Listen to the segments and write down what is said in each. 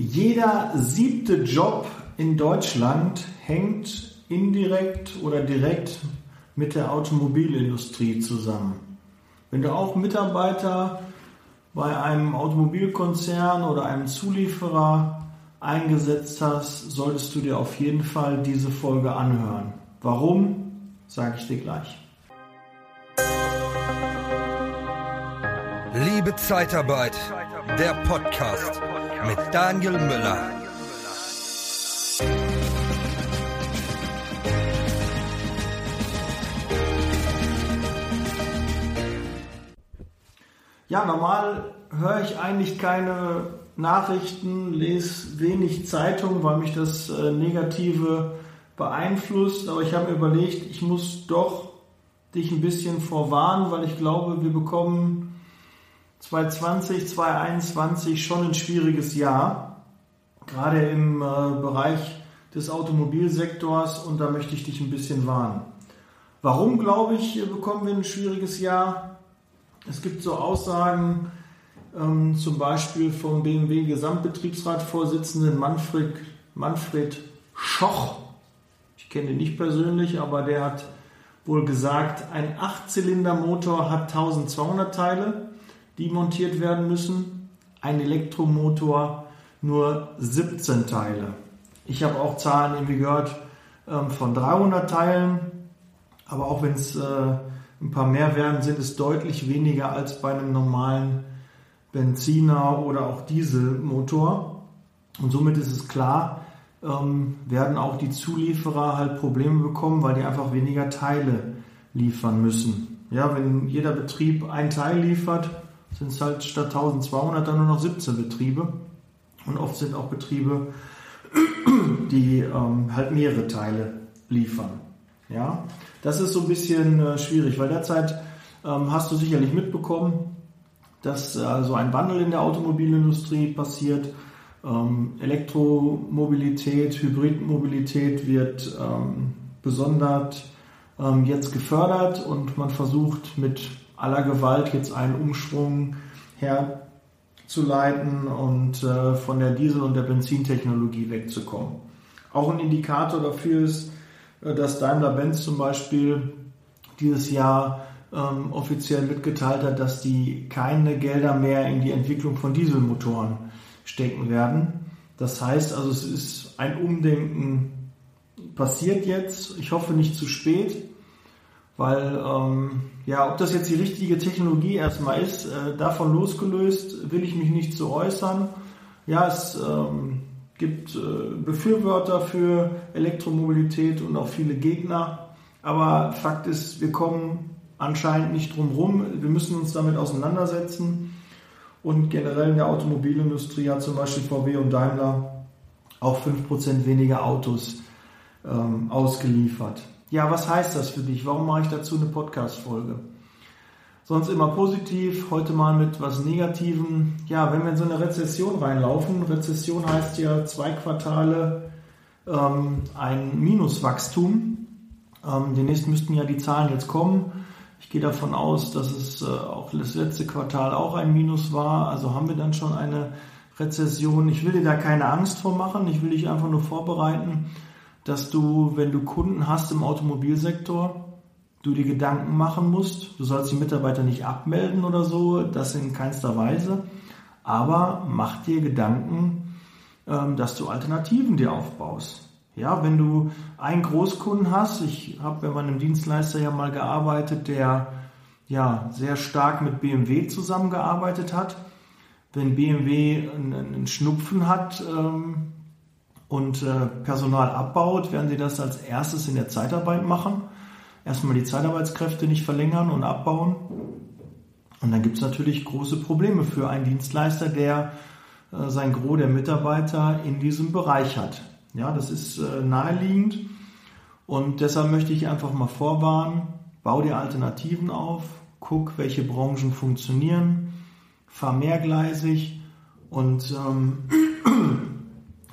Jeder siebte Job in Deutschland hängt indirekt oder direkt mit der Automobilindustrie zusammen. Wenn du auch Mitarbeiter bei einem Automobilkonzern oder einem Zulieferer eingesetzt hast, solltest du dir auf jeden Fall diese Folge anhören. Warum, sage ich dir gleich. Liebe Zeitarbeit, der Podcast mit Daniel Müller. Ja, normal höre ich eigentlich keine Nachrichten, lese wenig Zeitung, weil mich das äh, Negative beeinflusst. Aber ich habe mir überlegt, ich muss doch dich ein bisschen vorwarnen, weil ich glaube, wir bekommen 2020, 2021 schon ein schwieriges Jahr, gerade im äh, Bereich des Automobilsektors und da möchte ich dich ein bisschen warnen. Warum, glaube ich, bekommen wir ein schwieriges Jahr? Es gibt so Aussagen, ähm, zum Beispiel vom BMW Gesamtbetriebsratsvorsitzenden Manfred, Manfred Schoch. Ich kenne ihn nicht persönlich, aber der hat wohl gesagt, ein Achtzylindermotor hat 1200 Teile, die montiert werden müssen. Ein Elektromotor nur 17 Teile. Ich habe auch Zahlen irgendwie gehört ähm, von 300 Teilen, aber auch wenn es äh, ein paar mehr werden, sind es deutlich weniger als bei einem normalen Benziner oder auch Dieselmotor. Und somit ist es klar, ähm, werden auch die Zulieferer halt Probleme bekommen, weil die einfach weniger Teile liefern müssen. Ja, wenn jeder Betrieb ein Teil liefert, sind es halt statt 1200 dann nur noch 17 Betriebe. Und oft sind auch Betriebe, die ähm, halt mehrere Teile liefern. Ja, das ist so ein bisschen äh, schwierig, weil derzeit ähm, hast du sicherlich mitbekommen, dass äh, so ein Wandel in der Automobilindustrie passiert. Ähm, Elektromobilität, Hybridmobilität wird ähm, besonders ähm, jetzt gefördert und man versucht mit aller Gewalt jetzt einen Umschwung herzuleiten und äh, von der Diesel- und der Benzintechnologie wegzukommen. Auch ein Indikator dafür ist, äh, dass Daimler-Benz zum Beispiel dieses Jahr ähm, offiziell mitgeteilt hat, dass die keine Gelder mehr in die Entwicklung von Dieselmotoren stecken werden. Das heißt also, es ist ein Umdenken passiert jetzt. Ich hoffe nicht zu spät, weil ähm, ja, ob das jetzt die richtige Technologie erstmal ist, äh, davon losgelöst, will ich mich nicht zu äußern. Ja, es ähm, gibt äh, Befürworter für Elektromobilität und auch viele Gegner. Aber Fakt ist, wir kommen anscheinend nicht drum rum. Wir müssen uns damit auseinandersetzen. Und generell in der Automobilindustrie hat zum Beispiel VW und Daimler auch 5% weniger Autos ähm, ausgeliefert. Ja, was heißt das für dich? Warum mache ich dazu eine Podcast-Folge? Sonst immer positiv, heute mal mit was Negativem. Ja, wenn wir in so eine Rezession reinlaufen, Rezession heißt ja zwei Quartale ähm, ein Minuswachstum. Ähm, demnächst müssten ja die Zahlen jetzt kommen. Ich gehe davon aus, dass es äh, auch das letzte Quartal auch ein Minus war. Also haben wir dann schon eine Rezession. Ich will dir da keine Angst vor machen. Ich will dich einfach nur vorbereiten, dass du, wenn du Kunden hast im Automobilsektor, du dir Gedanken machen musst. Du sollst die Mitarbeiter nicht abmelden oder so, das in keinster Weise. Aber mach dir Gedanken, ähm, dass du Alternativen dir aufbaust. Ja, wenn du einen Großkunden hast, ich habe bei meinem Dienstleister ja mal gearbeitet, der ja sehr stark mit BMW zusammengearbeitet hat. Wenn BMW einen Schnupfen hat ähm, und äh, Personal abbaut, werden sie das als erstes in der Zeitarbeit machen erstmal die Zeitarbeitskräfte nicht verlängern und abbauen. Und dann gibt es natürlich große Probleme für einen Dienstleister, der äh, sein Gros der Mitarbeiter in diesem Bereich hat. Ja, das ist äh, naheliegend und deshalb möchte ich einfach mal vorwarnen, bau dir Alternativen auf, guck, welche Branchen funktionieren, fahr mehrgleisig und ähm,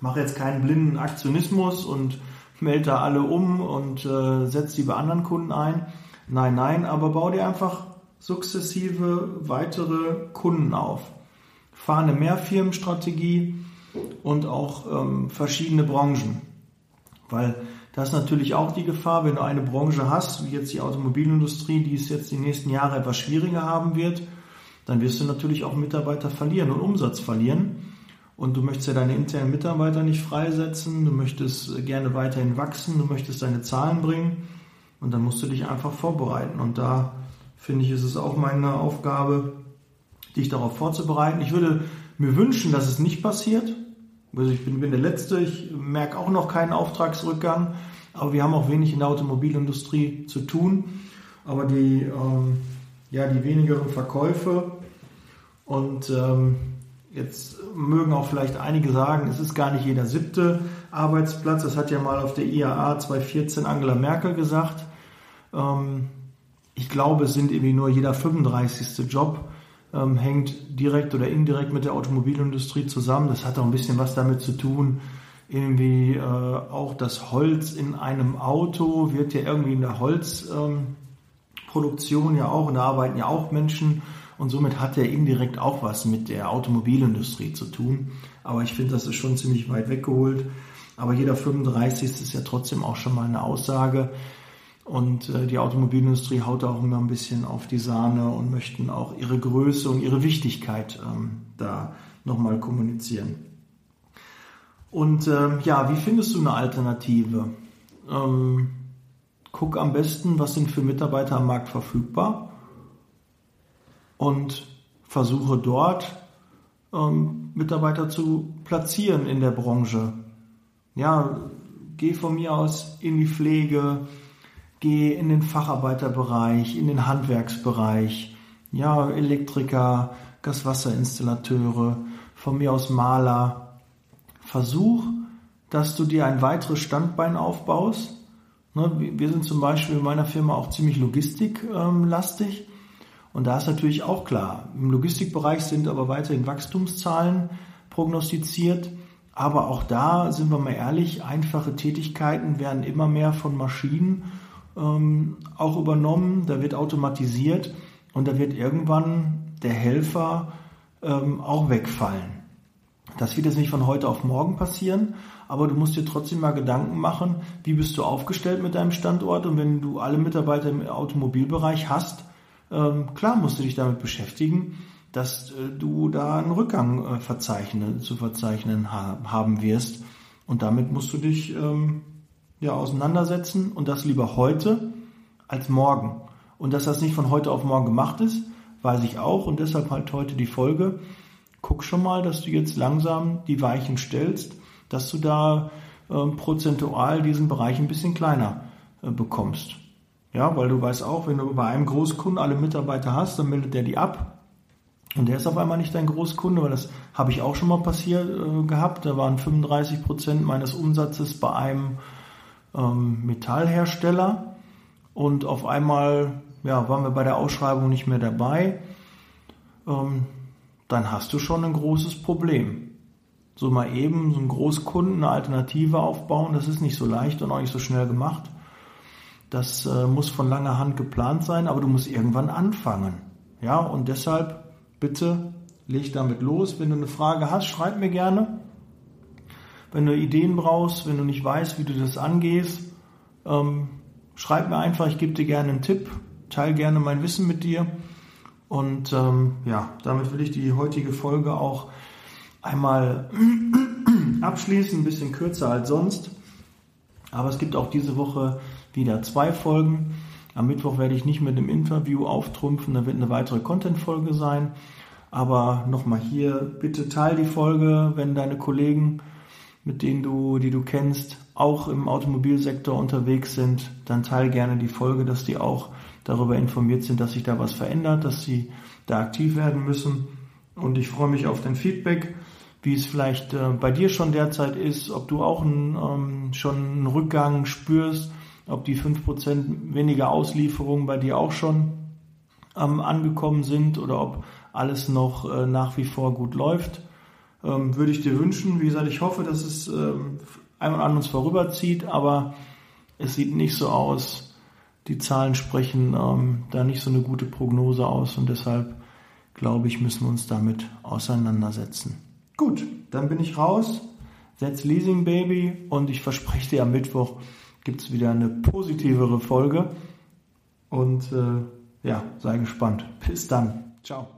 mach jetzt keinen blinden Aktionismus und melde da alle um und äh, setze die bei anderen Kunden ein. Nein, nein, aber bau dir einfach sukzessive weitere Kunden auf. Fahr eine Mehrfirmenstrategie, und auch ähm, verschiedene Branchen. Weil das ist natürlich auch die Gefahr, wenn du eine Branche hast, wie jetzt die Automobilindustrie, die es jetzt die nächsten Jahre etwas schwieriger haben wird, dann wirst du natürlich auch Mitarbeiter verlieren und Umsatz verlieren. Und du möchtest ja deine internen Mitarbeiter nicht freisetzen, du möchtest gerne weiterhin wachsen, du möchtest deine Zahlen bringen und dann musst du dich einfach vorbereiten. Und da finde ich, ist es auch meine Aufgabe, dich darauf vorzubereiten. Ich würde mir wünschen, dass es nicht passiert. Also ich bin, bin der Letzte, ich merke auch noch keinen Auftragsrückgang, aber wir haben auch wenig in der Automobilindustrie zu tun. Aber die, ähm, ja, die wenigeren Verkäufe und ähm, Jetzt mögen auch vielleicht einige sagen, es ist gar nicht jeder siebte Arbeitsplatz. Das hat ja mal auf der IAA 2014 Angela Merkel gesagt. Ähm, ich glaube, es sind irgendwie nur jeder 35. Job, ähm, hängt direkt oder indirekt mit der Automobilindustrie zusammen. Das hat auch ein bisschen was damit zu tun. Irgendwie äh, auch das Holz in einem Auto wird ja irgendwie in der Holzproduktion ja auch, und da arbeiten ja auch Menschen und somit hat er indirekt auch was mit der Automobilindustrie zu tun. Aber ich finde, das ist schon ziemlich weit weggeholt. Aber jeder 35. ist ja trotzdem auch schon mal eine Aussage. Und äh, die Automobilindustrie haut auch immer ein bisschen auf die Sahne und möchten auch ihre Größe und ihre Wichtigkeit ähm, da nochmal kommunizieren. Und ähm, ja, wie findest du eine Alternative? Ähm, guck am besten, was sind für Mitarbeiter am Markt verfügbar und versuche dort ähm, Mitarbeiter zu platzieren in der Branche. Ja, geh von mir aus in die Pflege, geh in den Facharbeiterbereich, in den Handwerksbereich, ja, Elektriker, Gaswasserinstallateure, von mir aus Maler. Versuch, dass du dir ein weiteres Standbein aufbaust. Ne, wir sind zum Beispiel in meiner Firma auch ziemlich logistiklastig. Und da ist natürlich auch klar, im Logistikbereich sind aber weiterhin Wachstumszahlen prognostiziert. Aber auch da sind wir mal ehrlich, einfache Tätigkeiten werden immer mehr von Maschinen ähm, auch übernommen. Da wird automatisiert und da wird irgendwann der Helfer ähm, auch wegfallen. Das wird jetzt nicht von heute auf morgen passieren, aber du musst dir trotzdem mal Gedanken machen, wie bist du aufgestellt mit deinem Standort und wenn du alle Mitarbeiter im Automobilbereich hast, ähm, klar musst du dich damit beschäftigen, dass äh, du da einen Rückgang äh, verzeichnen, zu verzeichnen ha haben wirst. Und damit musst du dich ähm, ja, auseinandersetzen und das lieber heute als morgen. Und dass das nicht von heute auf morgen gemacht ist, weiß ich auch und deshalb halt heute die Folge. Guck schon mal, dass du jetzt langsam die Weichen stellst, dass du da ähm, prozentual diesen Bereich ein bisschen kleiner äh, bekommst. Ja, weil du weißt auch, wenn du bei einem Großkunden alle Mitarbeiter hast, dann meldet der die ab. Und der ist auf einmal nicht dein Großkunde, weil das habe ich auch schon mal passiert äh, gehabt. Da waren 35 Prozent meines Umsatzes bei einem ähm, Metallhersteller. Und auf einmal ja, waren wir bei der Ausschreibung nicht mehr dabei. Ähm, dann hast du schon ein großes Problem. So mal eben so einen Großkunden eine Alternative aufbauen, das ist nicht so leicht und auch nicht so schnell gemacht. Das äh, muss von langer Hand geplant sein, aber du musst irgendwann anfangen. Ja, und deshalb bitte leg damit los. Wenn du eine Frage hast, schreib mir gerne. Wenn du Ideen brauchst, wenn du nicht weißt, wie du das angehst, ähm, schreib mir einfach, ich gebe dir gerne einen Tipp, teile gerne mein Wissen mit dir. Und ähm, ja, damit will ich die heutige Folge auch einmal abschließen, ein bisschen kürzer als sonst. Aber es gibt auch diese Woche wieder zwei Folgen. Am Mittwoch werde ich nicht mit dem Interview auftrumpfen, da wird eine weitere Content-Folge sein. Aber nochmal hier, bitte teil die Folge, wenn deine Kollegen, mit denen du, die du kennst, auch im Automobilsektor unterwegs sind, dann teil gerne die Folge, dass die auch darüber informiert sind, dass sich da was verändert, dass sie da aktiv werden müssen. Und ich freue mich auf dein Feedback wie es vielleicht äh, bei dir schon derzeit ist, ob du auch einen, ähm, schon einen Rückgang spürst, ob die 5% weniger Auslieferungen bei dir auch schon ähm, angekommen sind oder ob alles noch äh, nach wie vor gut läuft. Ähm, würde ich dir wünschen. Wie gesagt, ich hoffe, dass es ähm, einmal an uns vorüberzieht, aber es sieht nicht so aus. Die Zahlen sprechen ähm, da nicht so eine gute Prognose aus und deshalb glaube ich, müssen wir uns damit auseinandersetzen. Gut, dann bin ich raus. Setz Leasing Baby und ich verspreche dir, am Mittwoch gibt es wieder eine positivere Folge. Und äh, ja, sei gespannt. Bis dann. Ciao.